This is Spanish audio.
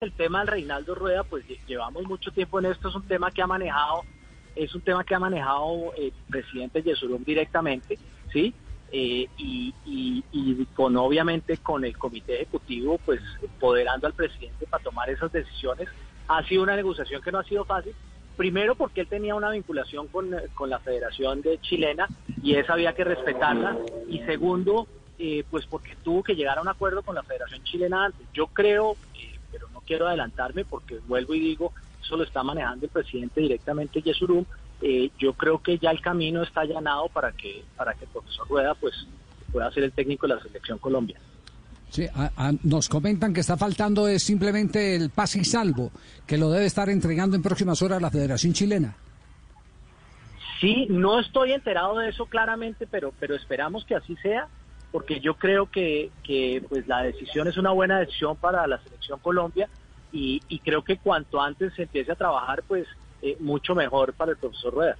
el tema del Reinaldo Rueda, pues llevamos mucho tiempo en esto, es un tema que ha manejado, es un tema que ha manejado el presidente Yesurum directamente, ¿sí? Eh, y, con obviamente con el comité ejecutivo, pues empoderando al presidente para tomar esas decisiones. Ha sido una negociación que no ha sido fácil, primero porque él tenía una vinculación con, con la Federación de Chilena y esa había que respetarla, y segundo, eh, pues porque tuvo que llegar a un acuerdo con la Federación Chilena antes. Yo creo, eh, quiero adelantarme porque vuelvo y digo, eso lo está manejando el presidente directamente Yesurum. Eh, yo creo que ya el camino está allanado para que para que el profesor Rueda pues pueda ser el técnico de la selección Colombia. Sí, nos comentan que está faltando es simplemente el pase y salvo, que lo debe estar entregando en próximas horas la Federación Chilena. Sí, no estoy enterado de eso claramente, pero, pero esperamos que así sea porque yo creo que, que pues la decisión es una buena decisión para la selección Colombia y, y creo que cuanto antes se empiece a trabajar, pues eh, mucho mejor para el profesor Rueda.